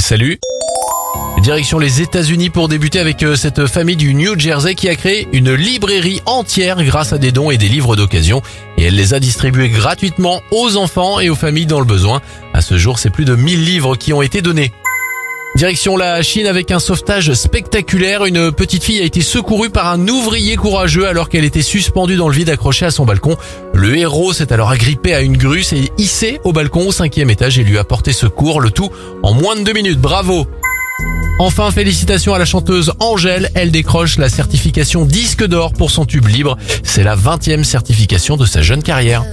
Salut Direction les États-Unis pour débuter avec euh, cette famille du New Jersey qui a créé une librairie entière grâce à des dons et des livres d'occasion et elle les a distribués gratuitement aux enfants et aux familles dans le besoin. À ce jour, c'est plus de 1000 livres qui ont été donnés. Direction la Chine avec un sauvetage spectaculaire. Une petite fille a été secourue par un ouvrier courageux alors qu'elle était suspendue dans le vide accrochée à son balcon. Le héros s'est alors agrippé à une grue, s'est hissé au balcon au cinquième étage et lui a porté secours, le tout en moins de deux minutes. Bravo Enfin, félicitations à la chanteuse Angèle, elle décroche la certification disque d'or pour son tube libre. C'est la 20e certification de sa jeune carrière.